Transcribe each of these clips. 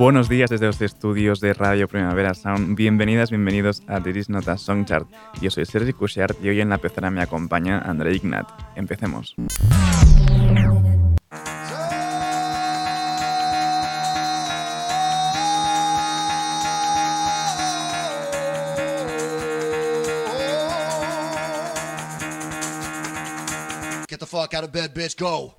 Buenos días desde los estudios de Radio Primavera Sound. Bienvenidas, bienvenidos a This Is Not a Song Chart. Yo soy Sergi Cushart y hoy en la pecera me acompaña André Ignat. Empecemos. Get the fuck out of bed, bitch, go.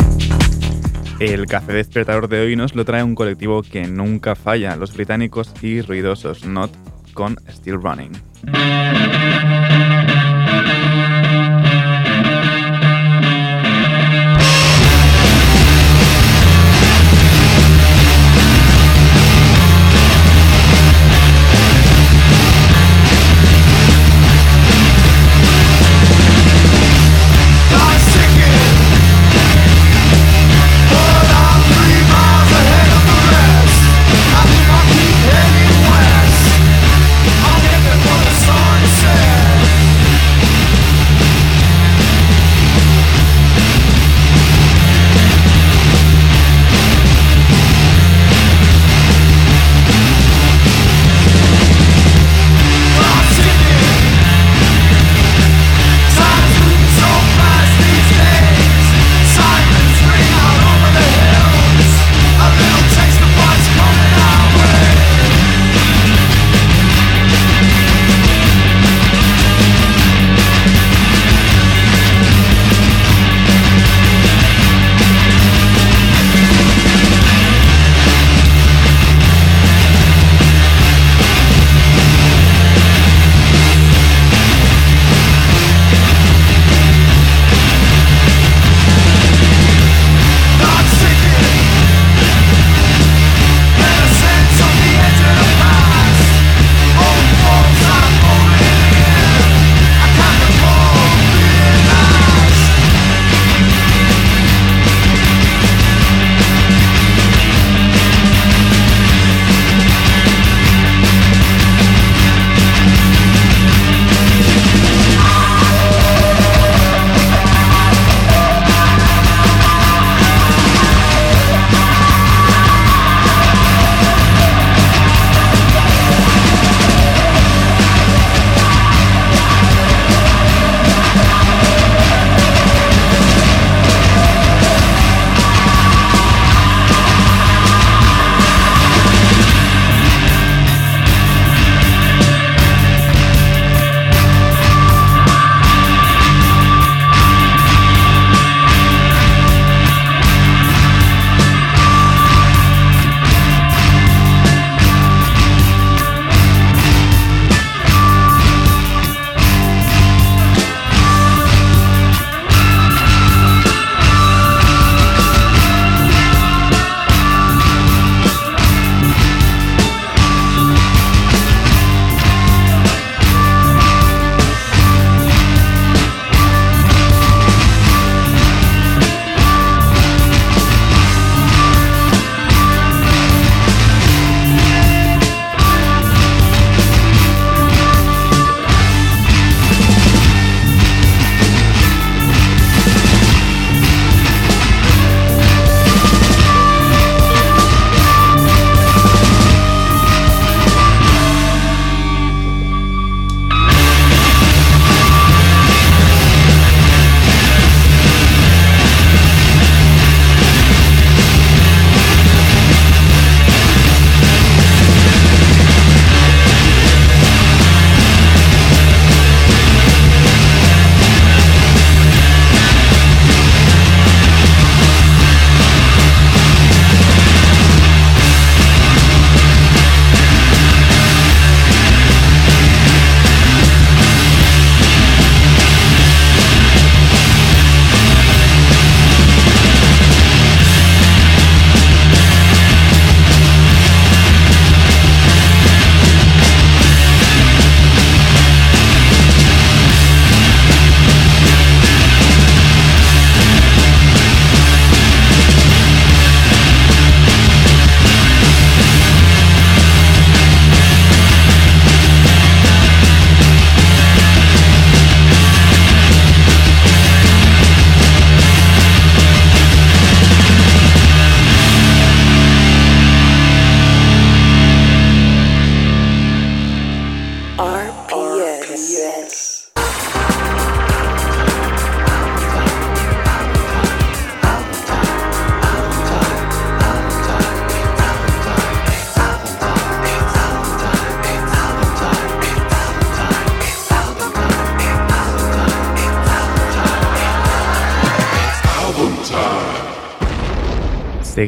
El café despertador de hoy nos lo trae un colectivo que nunca falla, los británicos y ruidosos Not con Still Running.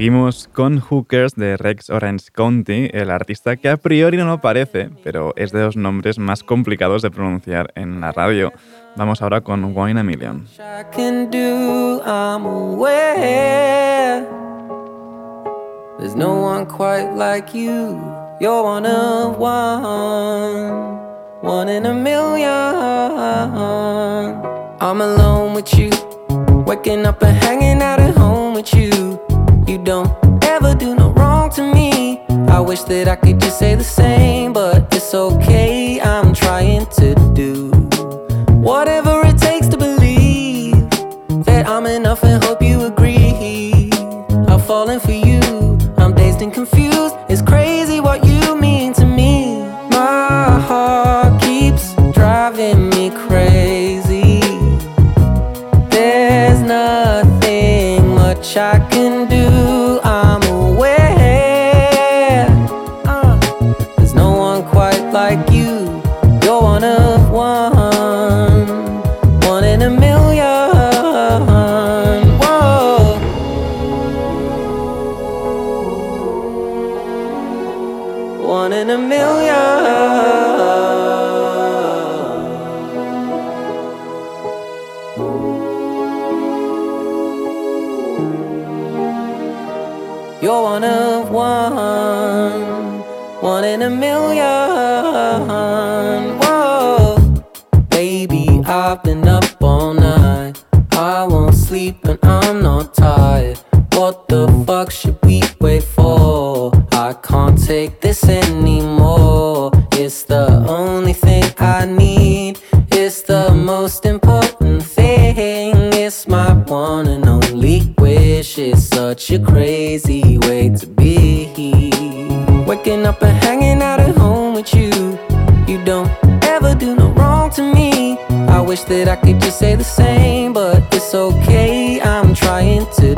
Seguimos con Hookers de Rex Orange County, el artista que a priori no parece, pero es de los nombres más complicados de pronunciar en la radio. Vamos ahora con Wine a Million. There's no one quite like you. You're one of one, one in a million. I'm alone with you, waking up and hanging out at home with you. You don't ever do no wrong to me. I wish that I could just say the same, but it's okay. I'm trying to do whatever it takes to believe that I'm enough and hope you agree. I'm falling for you I'm dazed and confused. It's crazy You're one of one, one in a million. Whoa, baby, I've been up all night. I won't sleep and I'm not tired. What the fuck should we wait for? I can't take this anymore. Such a crazy way to be. Waking up and hanging out at home with you. You don't ever do no wrong to me. I wish that I could just say the same, but it's okay. I'm trying to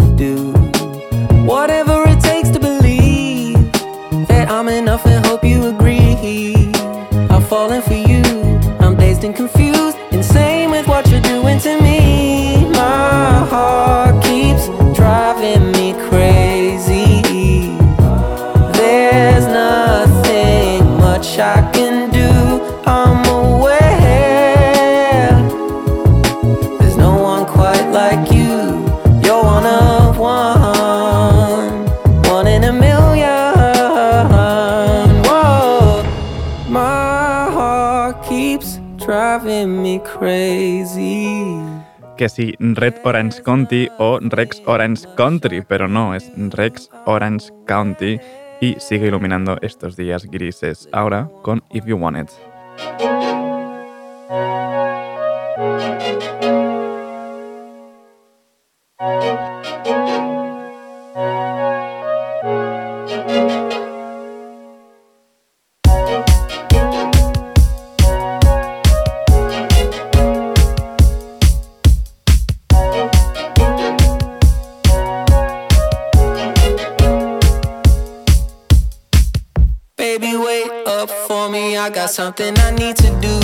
Que sí, Red Orange County o Rex Orange Country, pero no, es Rex Orange County y sigue iluminando estos días grises. Ahora con If You Want It. Something I need to do.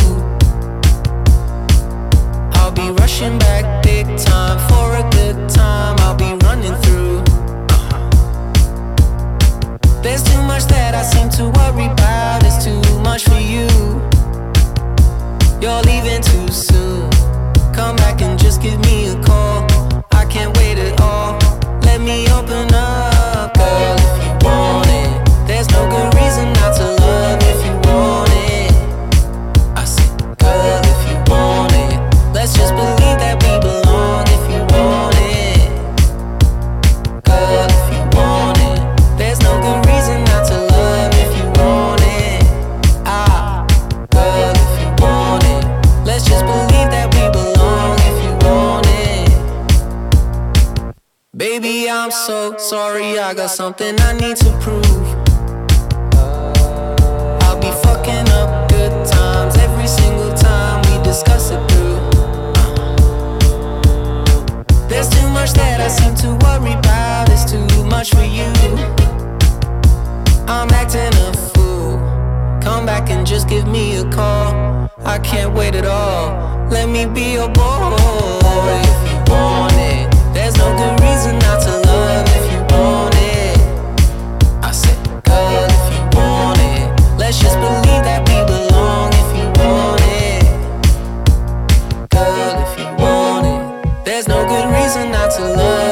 There's no good reason not to love.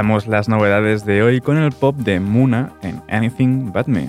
Empezamos las novedades de hoy con el pop de Muna en Anything But Me.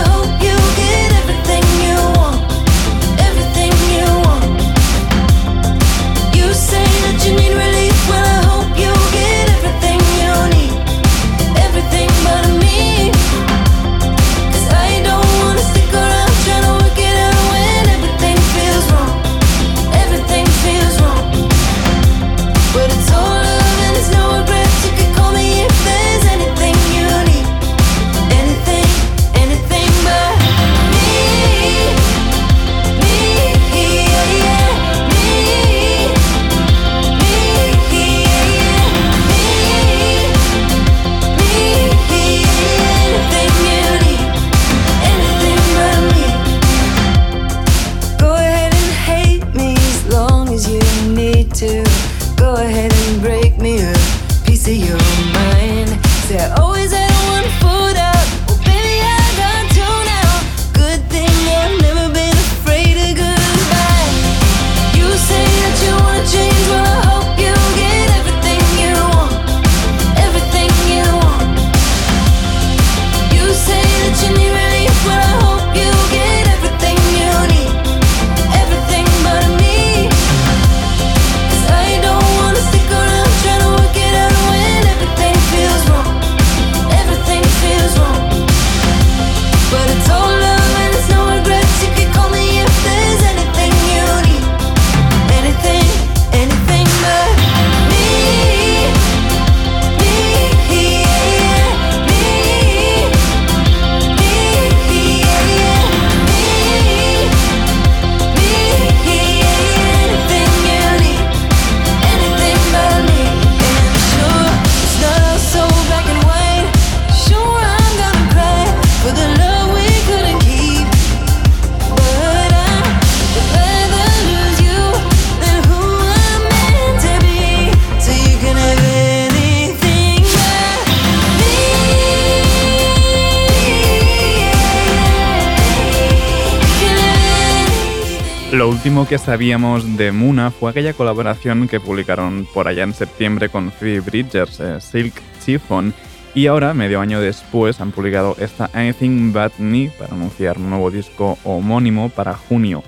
último que sabíamos de Muna fue aquella colaboración que publicaron por allá en septiembre con Phoebe Bridgers, eh, Silk Chiffon, y ahora, medio año después, han publicado esta Anything But Me para anunciar un nuevo disco homónimo para junio.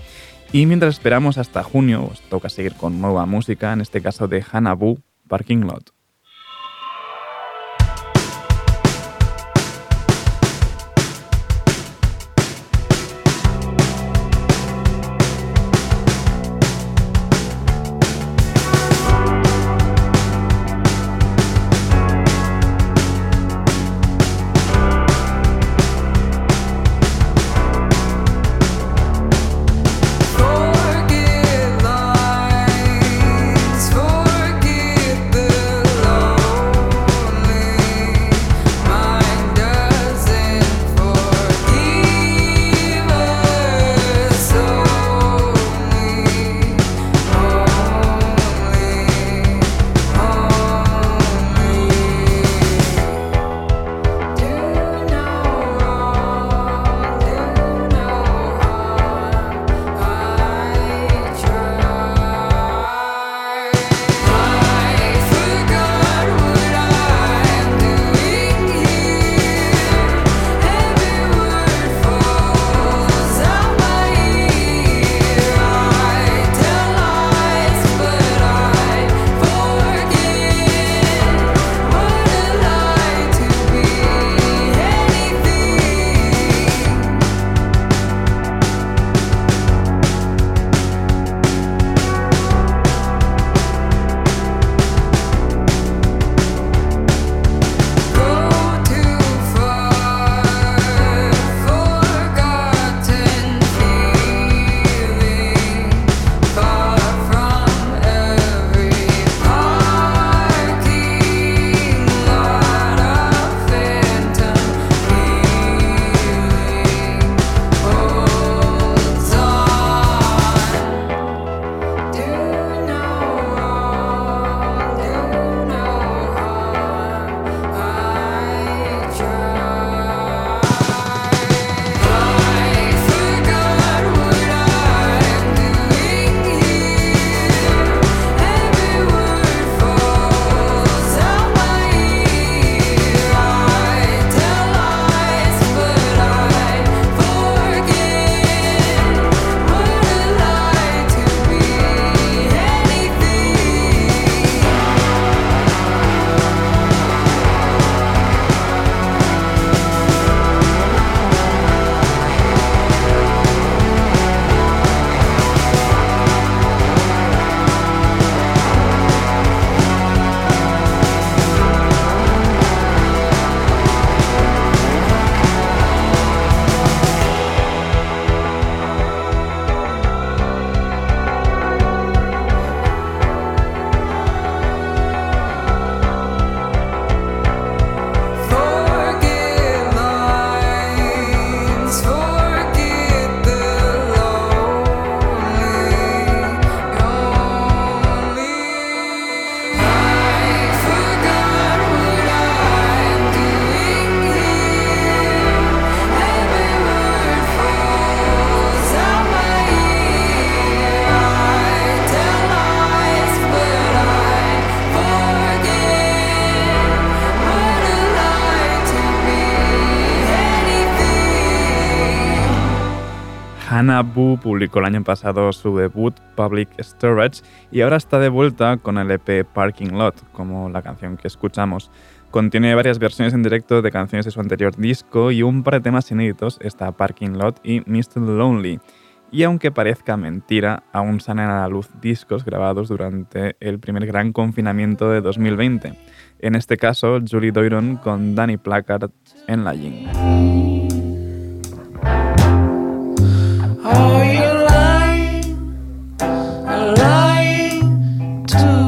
Y mientras esperamos hasta junio, os toca seguir con nueva música, en este caso de Hanabu, Parking Lot. Bu publicó el año pasado su debut Public Storage y ahora está de vuelta con el EP Parking Lot, como la canción que escuchamos. Contiene varias versiones en directo de canciones de su anterior disco y un par de temas inéditos, está Parking Lot y Mr. Lonely. Y aunque parezca mentira, aún salen a la luz discos grabados durante el primer gran confinamiento de 2020. En este caso, Julie Doiron con Danny Placard en la Ying. Are you lying, lying to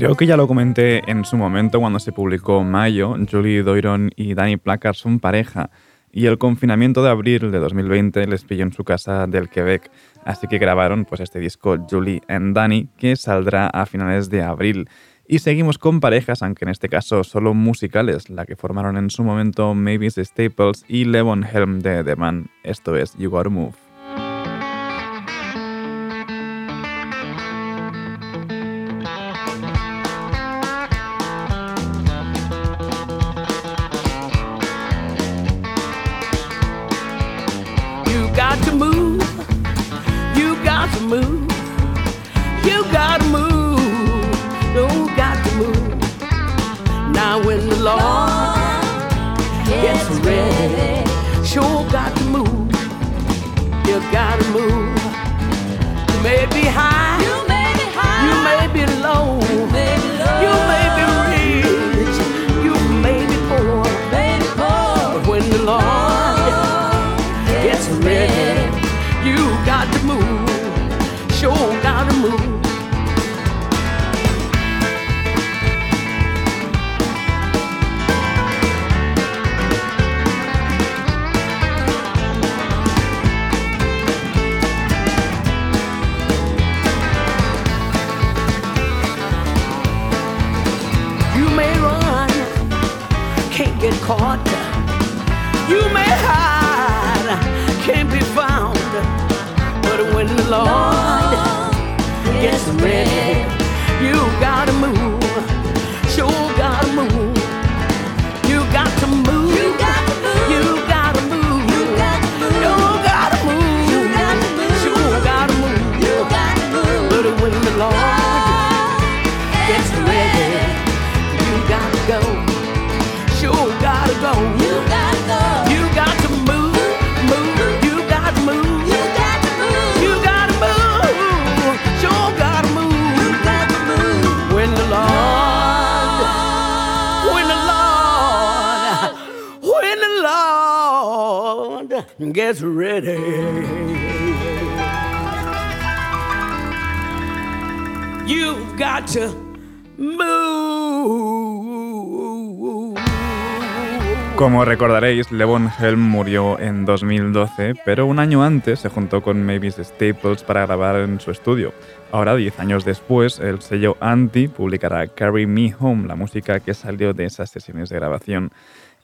que ya lo comenté en su momento cuando se publicó Mayo, Julie Doiron y Danny Placard son pareja y el confinamiento de abril de 2020 les pilló en su casa del Quebec, así que grabaron pues este disco Julie and Danny que saldrá a finales de abril. Y seguimos con parejas, aunque en este caso solo musicales, la que formaron en su momento Mavis Staples y Levon Helm de The Man. Esto es You Gotta Move. Gets ready. You've got to move. Como recordaréis, Levon Helm murió en 2012, pero un año antes se juntó con Mavis Staples para grabar en su estudio. Ahora, 10 años después, el sello Anti publicará Carry Me Home, la música que salió de esas sesiones de grabación.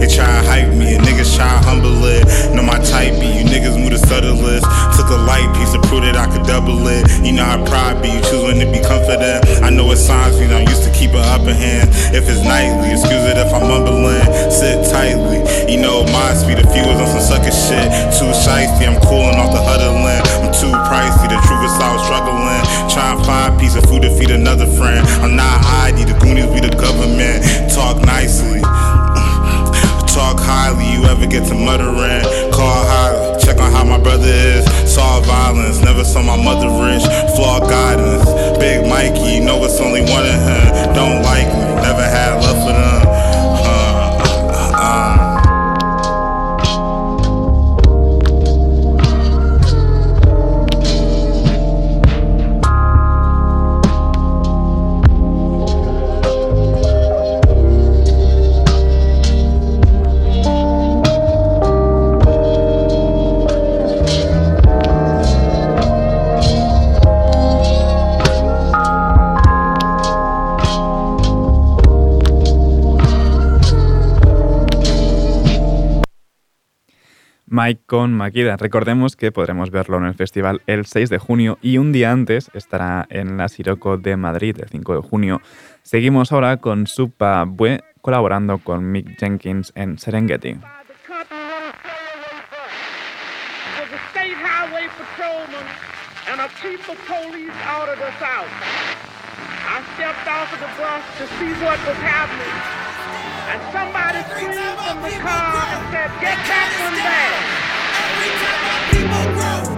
They try to hype me, and niggas try to humble it. Know my type be, you niggas move the subtlest. Took a light piece to prove that I could double it. You know I pride be, you choose when to be confident. I know what signs I'm used to keep an upper hand. If it's nightly, excuse it if I'm mumbling. Sit tightly, you know my speed. Few was on some sucker shit. Too shiesty, I'm cooling off the huddling. I'm too pricey, the truth is I was struggling. Try and find a piece of food to feed another friend. I'm not ID, the Goonies be the government. Mike con Makida. Recordemos que podremos verlo en el festival el 6 de junio y un día antes estará en la Siroco de Madrid el 5 de junio. Seguimos ahora con Supa Bue colaborando con Mick Jenkins en Serengeti. I stepped off of the bus to see what was happening, and somebody screamed from the car and said, "Get back from there!" Every time our people grow,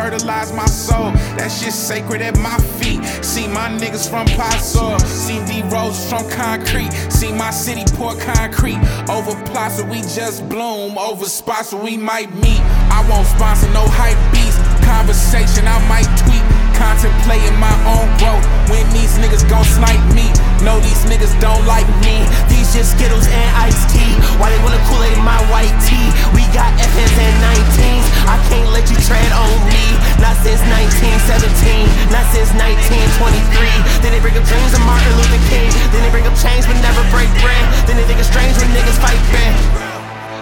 Fertilized my soul. That shit sacred at my feet. See my niggas from Paso. See D roses from concrete. See my city pour concrete. Over plots where we just bloom. Over spots where we might meet. I won't sponsor no hype beats. Conversation I might tweet. Contemplating my own growth. When these niggas gon' snipe me. No, these niggas don't like me. These just Skittles and iced tea. Why they wanna Kool-Aid my white tea? We got FNs and 19s. I can't let you tread on me. Not since 1917. Not since 1923. Then they bring up dreams of Martin Luther King. Then they bring up chains but never break bread. Then they think it's strange when niggas fight back.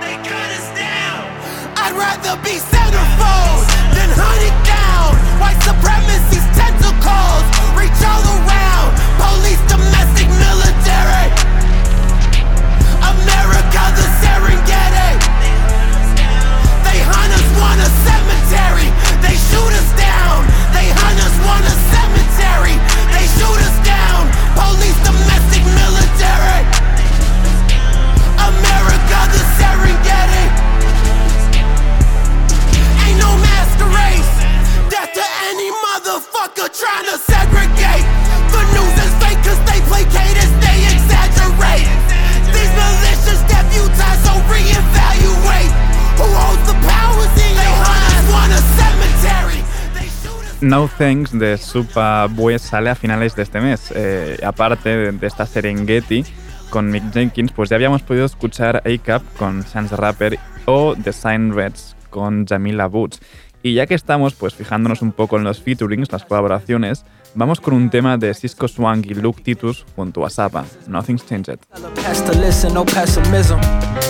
They cut us down. I'd rather be centerfold than hunted down. White supremacy's tentacles reach all around. Police, domestic, military. America, the Serengeti. They hunt us, want a cemetery. They shoot us down. They hunt us, want a cemetery. They shoot us down. Police, domestic, military. America, the Serengeti. Ain't no masquerade. Death to any motherfucker trying to segregate. The news is fake cause they placated. No Thanks de Supa Bue sale a finales de este mes. Eh, aparte de, esta Serengeti con Mick Jenkins, pues ya habíamos podido escuchar A-Cap con Chance Rapper o The Sign Reds con Jamila Boots. Y ya que estamos pues fijándonos un poco en los featurings, las colaboraciones, vamos con un tema de Cisco Swank y Luke Titus junto a Saba, Nothing's Changed.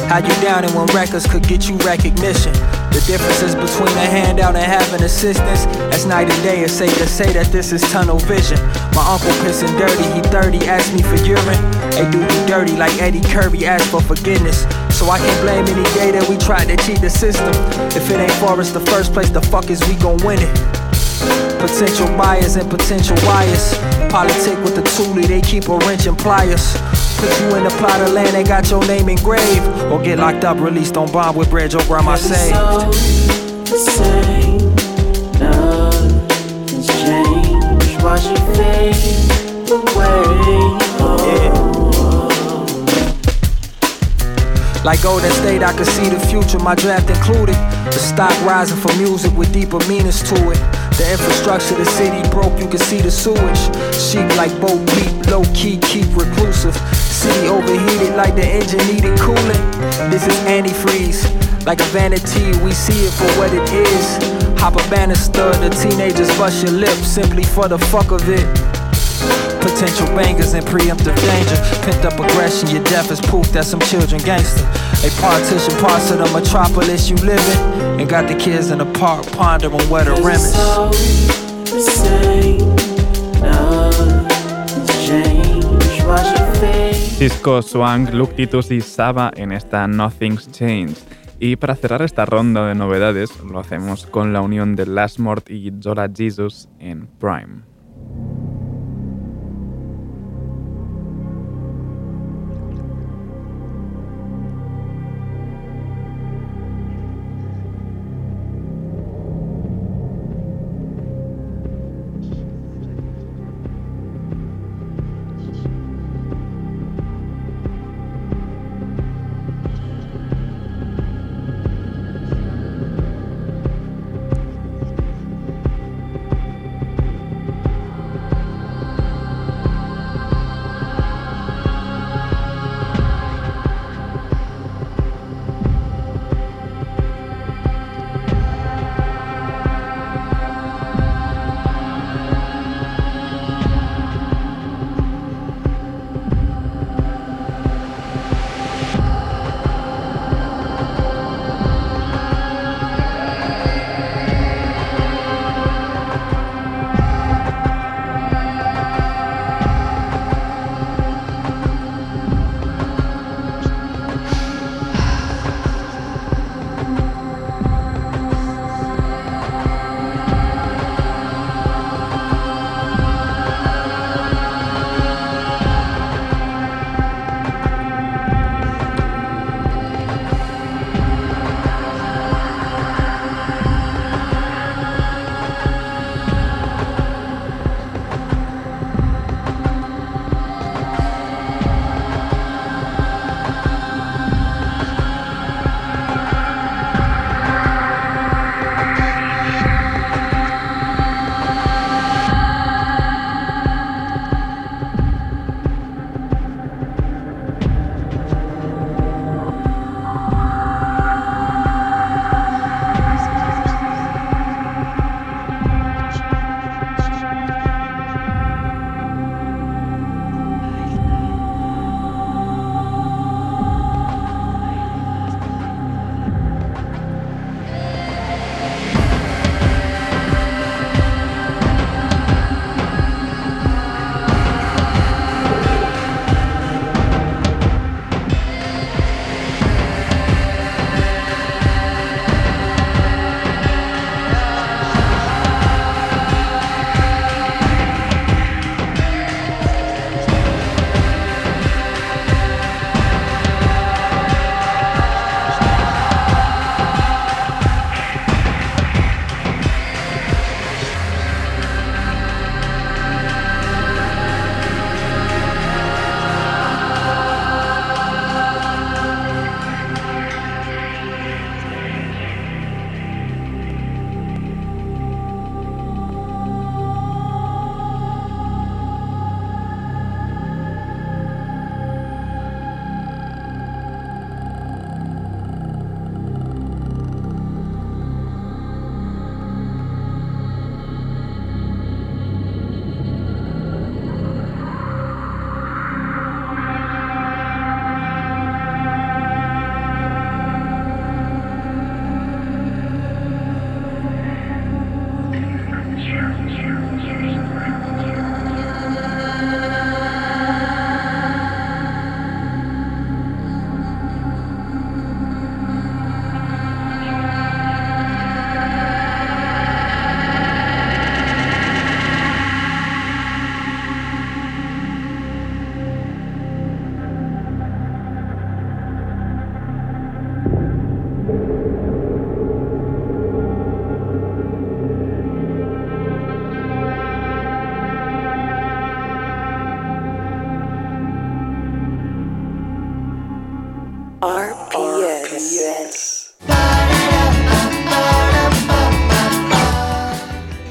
How you down and when records could get you recognition. The differences between a handout and having assistance. That's night and day. It's safe to say that this is tunnel vision. My uncle pissing dirty, he 30, asked me for urine. Do you dirty like Eddie Kirby asked for forgiveness. So I can't blame any day that we tried to cheat the system. If it ain't for us the first place, the fuck is we gon' win it? Potential buyers and potential wires. Politic with the toolie, they keep a wrench and pliers. Put you in a plot of land, they got your name engraved. Or get locked up, released on bond with bread your grandma saved. same. Nothing's changed. Watch it fade away. Like Golden State, I could see the future, my draft included. The stock rising for music with deeper meanings to it. The infrastructure, the city broke, you can see the sewage. Sheep like Bo Peep, low key, keep reclusive. City overheated like the engine needed cooling. This is antifreeze, like a vanity, we see it for what it is. Hop a banister, the teenagers bust your lip simply for the fuck of it. Potential bangers and preemptive danger. Pent up aggression, your death is proof that some children gangster. A partition parts of the metropolis you live in. And got the kids in the park pondering where the rim is. the same. Nothing's changed. Watch fade. Cisco Swank, Luke Titus y Saba en esta Nothing's Changed. Y para cerrar esta ronda de novedades, lo hacemos con la unión de Lastmort y Zola Jesus en Prime.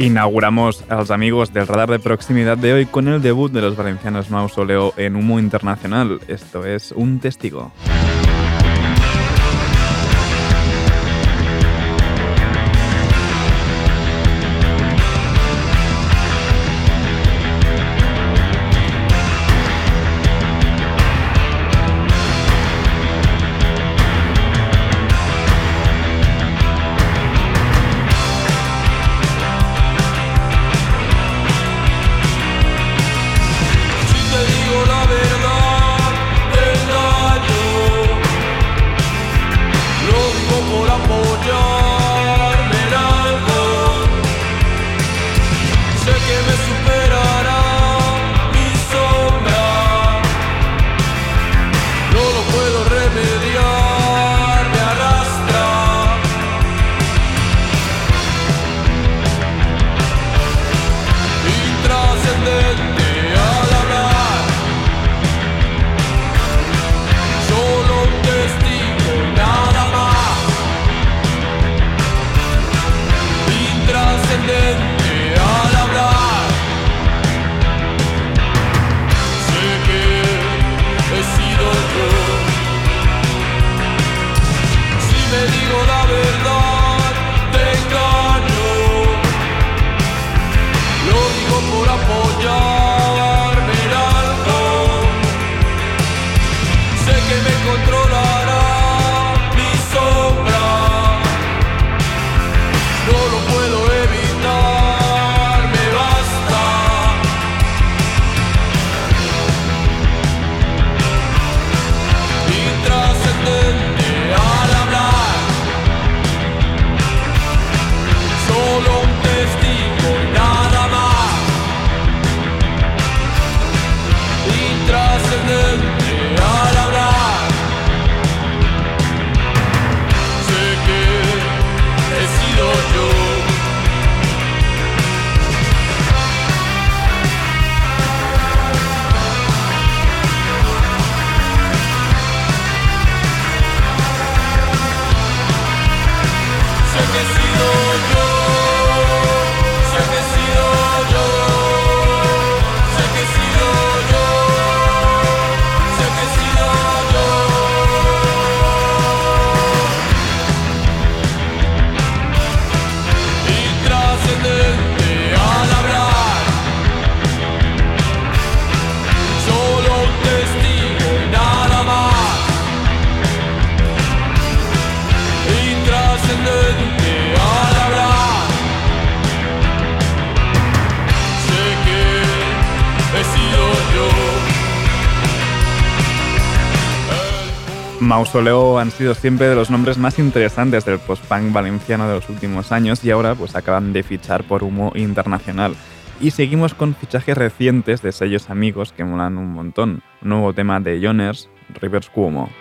Inauguramos a los amigos del radar de proximidad de hoy con el debut de los valencianos Mausoleo en Humo Internacional. Esto es Un Testigo. Mausoleo han sido siempre de los nombres más interesantes del post-punk valenciano de los últimos años y ahora pues acaban de fichar por Humo Internacional. Y seguimos con fichajes recientes de sellos amigos que molan un montón. Nuevo tema de Joners, Rivers Cuomo.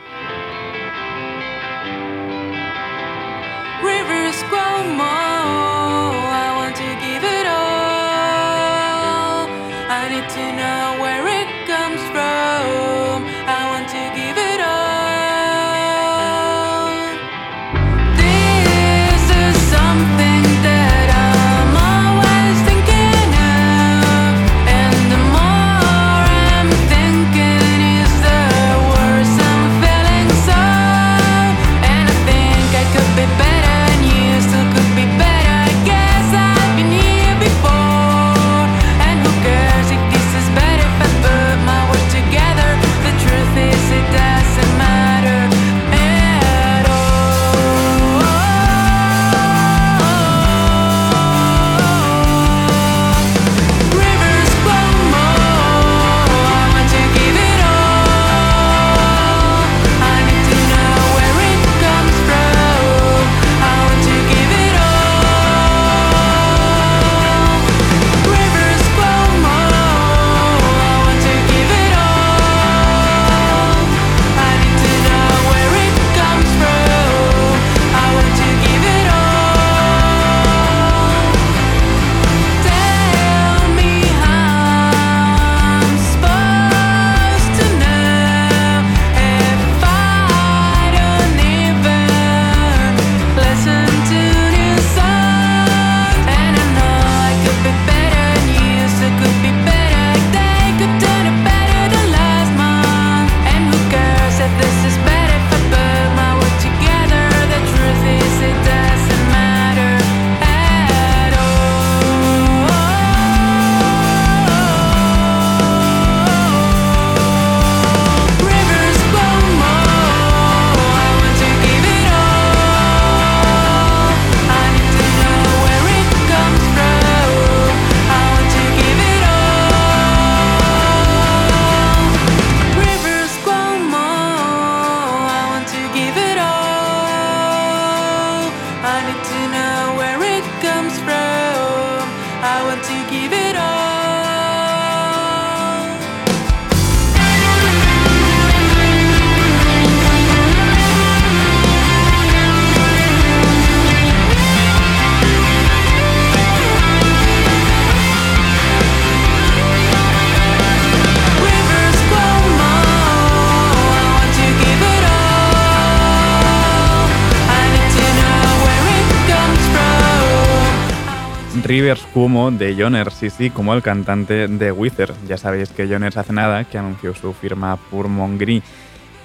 Cuomo de Joner, sí, sí, como el cantante de Wither. Ya sabéis que Joner hace nada que anunció su firma por Mongri.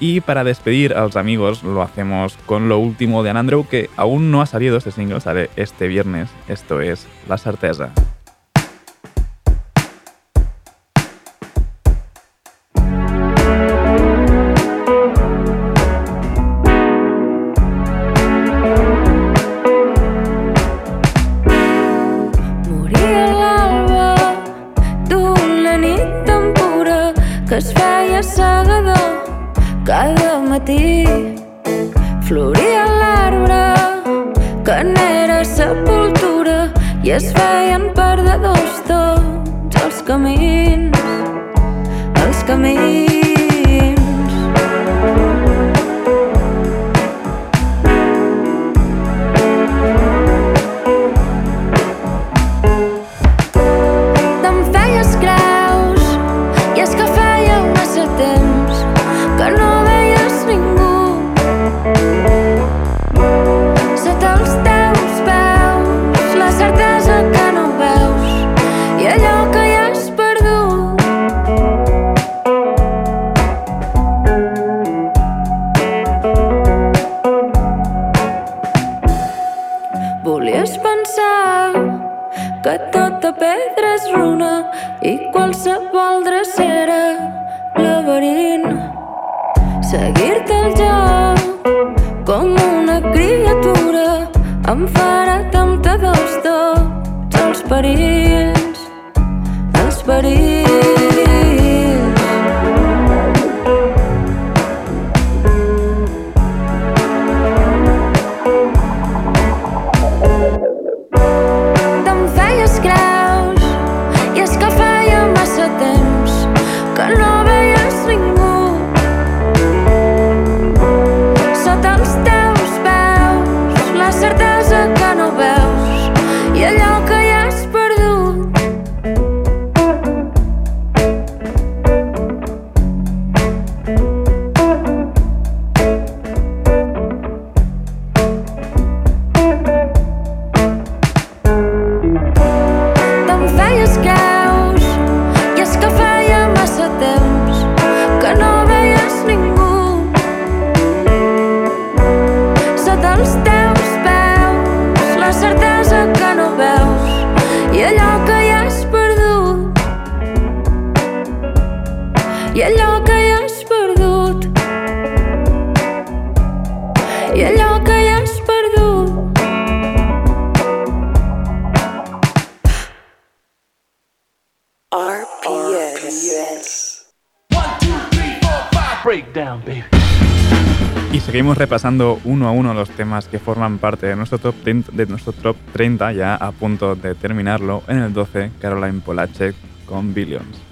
Y para despedir a los amigos lo hacemos con lo último de Anandrew, que aún no ha salido este single, sale este viernes. Esto es La Certeza. Els seguimos repasando uno a uno los temas que forman parte de nuestro top 30, de nuestro top 30 ya a punto de terminarlo. En el 12, Caroline Polachek con Billions.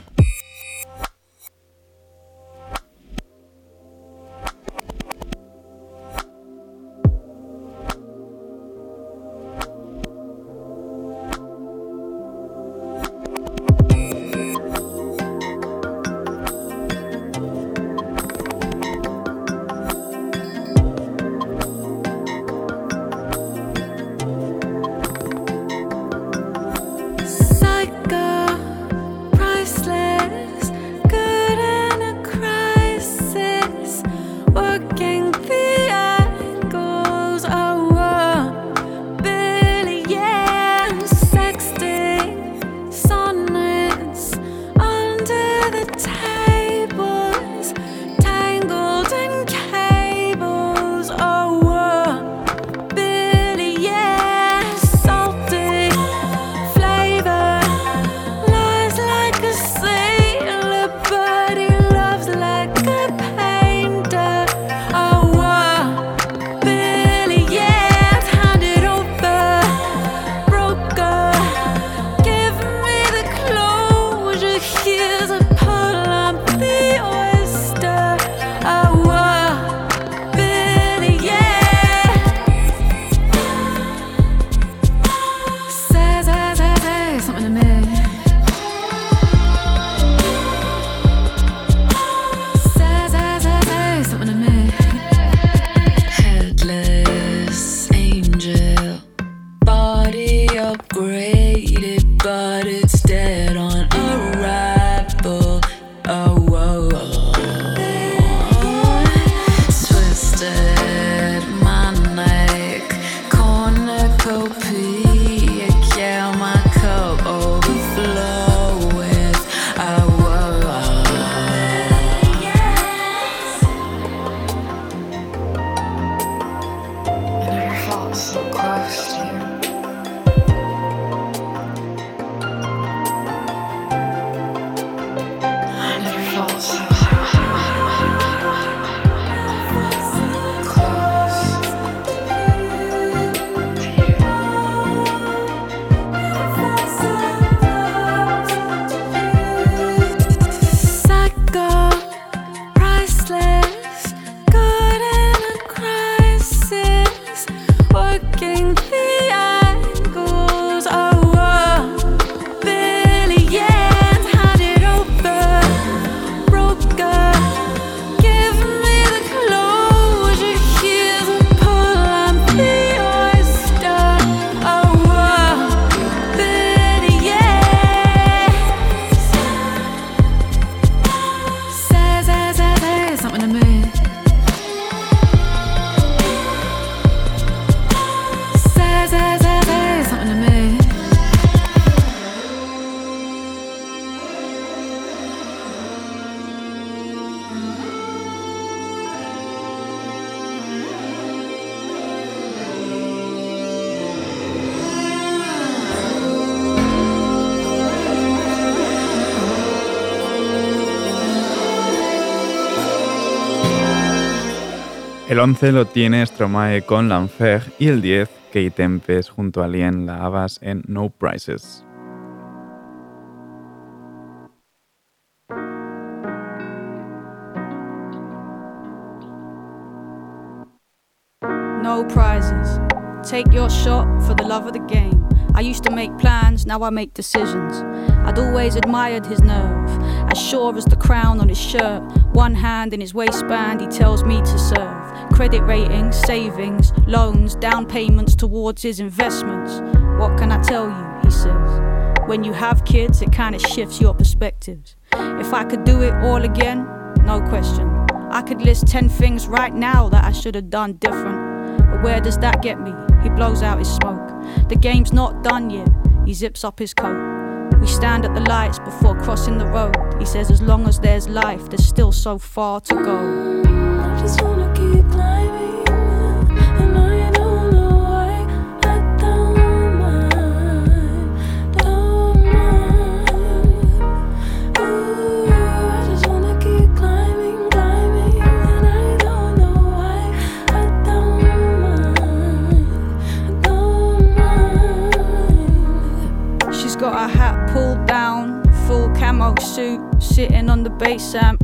El 11 lo tiene Stromae con L'Enfer y el 10 Kate Tempest junto a Lien La en No Prizes. No prizes. Take your shot for the love of the game. I used to make plans, now I make decisions. I'd always admired his nerve, as sure as the crown on his shirt. One hand in his waistband, he tells me to serve. Credit ratings, savings, loans, down payments towards his investments. What can I tell you? He says. When you have kids, it kind of shifts your perspectives. If I could do it all again, no question. I could list 10 things right now that I should have done different. But where does that get me? He blows out his smoke. The game's not done yet. He zips up his coat. We stand at the lights before crossing the road. He says, as long as there's life, there's still so far to go. I just wanna keep climbing, and I don't know why. I don't mind, don't mind. Ooh, I just wanna keep climbing, climbing, and I don't know why. I don't mind, don't mind. She's got her hat pulled down, full camo suit, sitting on the bass amp,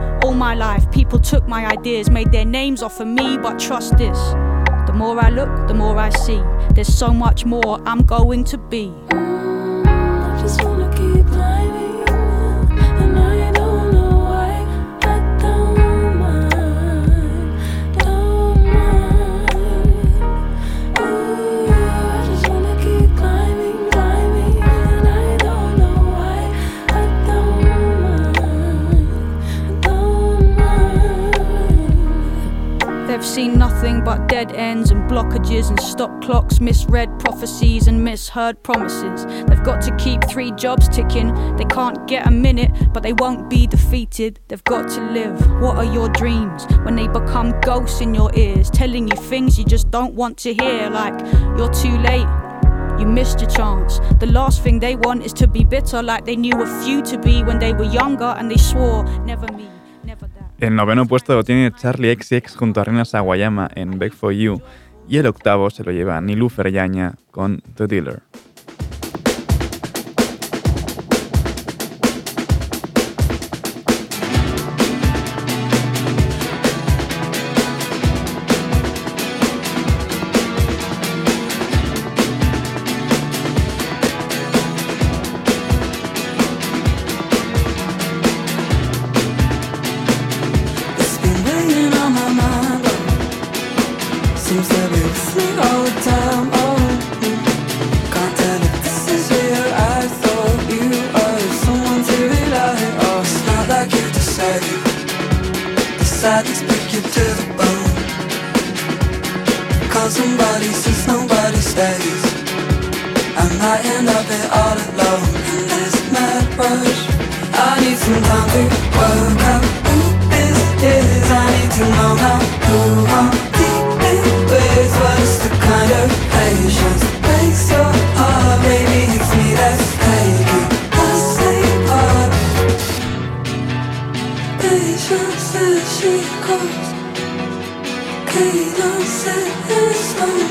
All my life, people took my ideas, made their names off of me, but trust this. The more I look, the more I see. There's so much more I'm going to be. I just wanna keep climbing, They've seen nothing but dead ends and blockages and stop clocks, misread prophecies and misheard promises. They've got to keep three jobs ticking. They can't get a minute, but they won't be defeated. They've got to live. What are your dreams when they become ghosts in your ears, telling you things you just don't want to hear? Like, you're too late. You missed your chance. The last thing they want is to be bitter like they knew a few to be when they were younger and they swore, never me. El noveno puesto lo tiene Charlie XX junto a Rina Sawayama en Beg for You y el octavo se lo lleva Nilufer Yaña con The Dealer. Seems all the time. Oh, can't tell if this is real. I thought you were someone to rely on. It's not like you decided. To to the bone. Cause somebody says nobody stays. I might end up here all alone this mad rush. I need some time to work out who this is. I need to know now who I'm dealing with. The kind of patience breaks your heart? Maybe it's me that's taking the same part. Patience as she goes. Cadence in stone.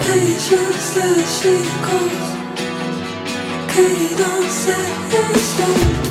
Patience as she goes. Cadence in stone.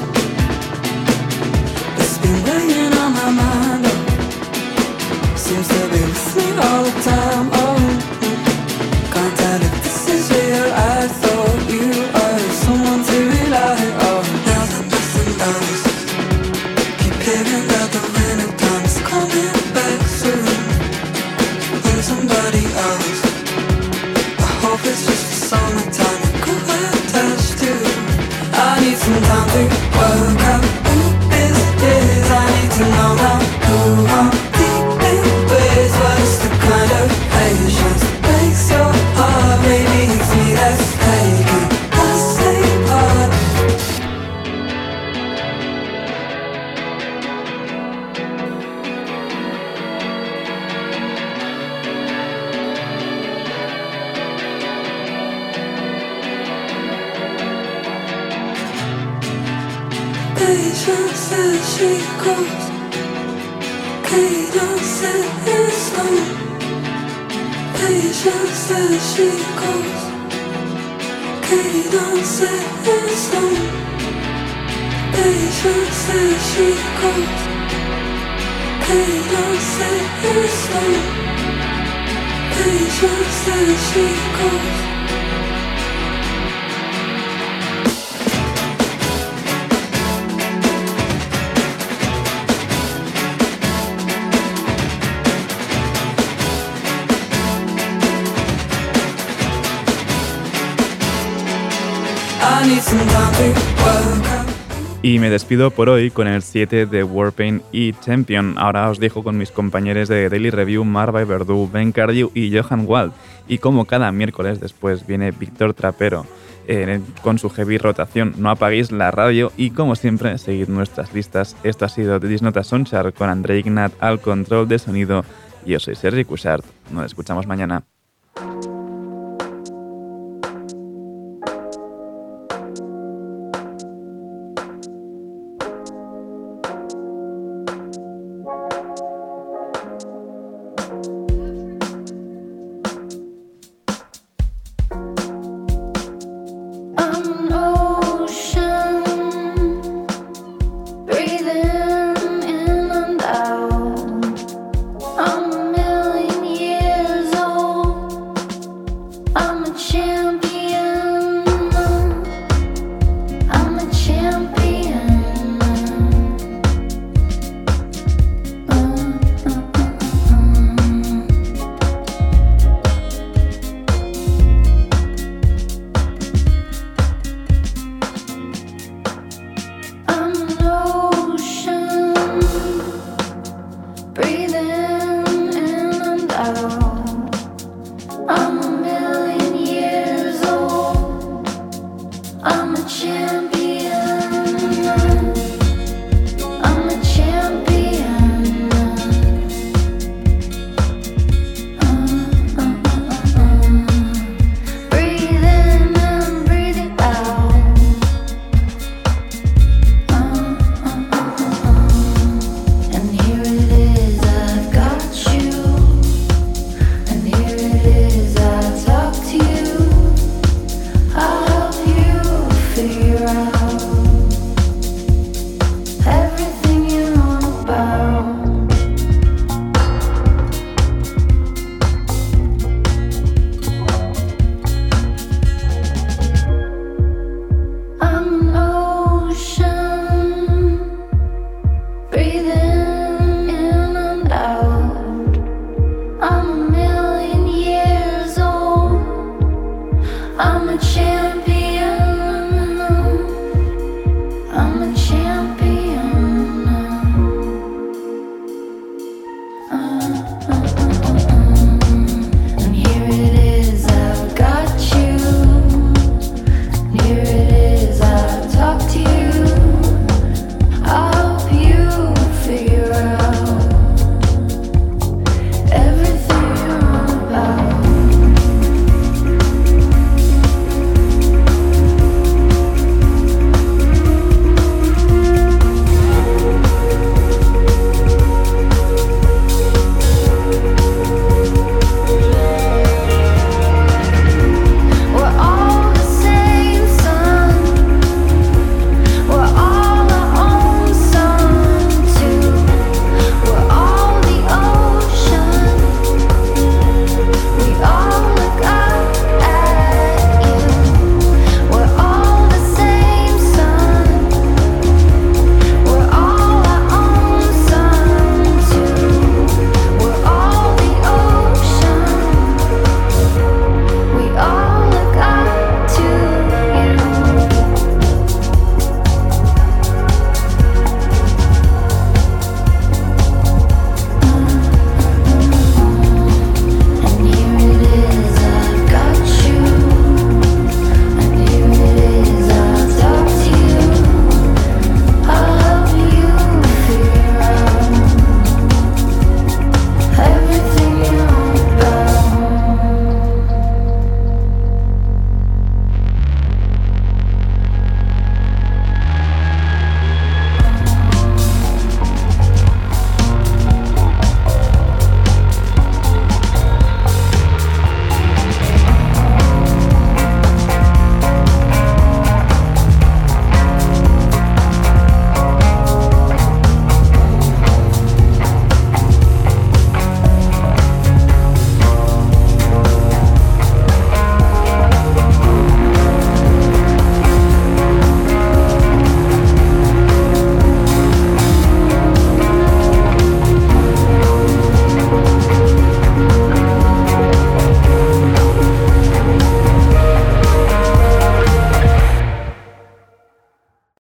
Says she goes. Cadence in stone. Patience says she goes. Cadence in stone. Patience says she goes. Cadence in stone. Patience says she goes. Y me despido por hoy con el 7 de Warpaint y Champion. Ahora os dejo con mis compañeros de Daily Review, Marva Verdú, Ben Cardew y Johan Wald. Y como cada miércoles después viene Víctor Trapero con su heavy rotación. No apaguéis la radio y como siempre seguid nuestras listas. Esto ha sido The Disnota Sonchar con André Ignat al control de sonido. Yo soy Sergi Cushart. Nos escuchamos mañana.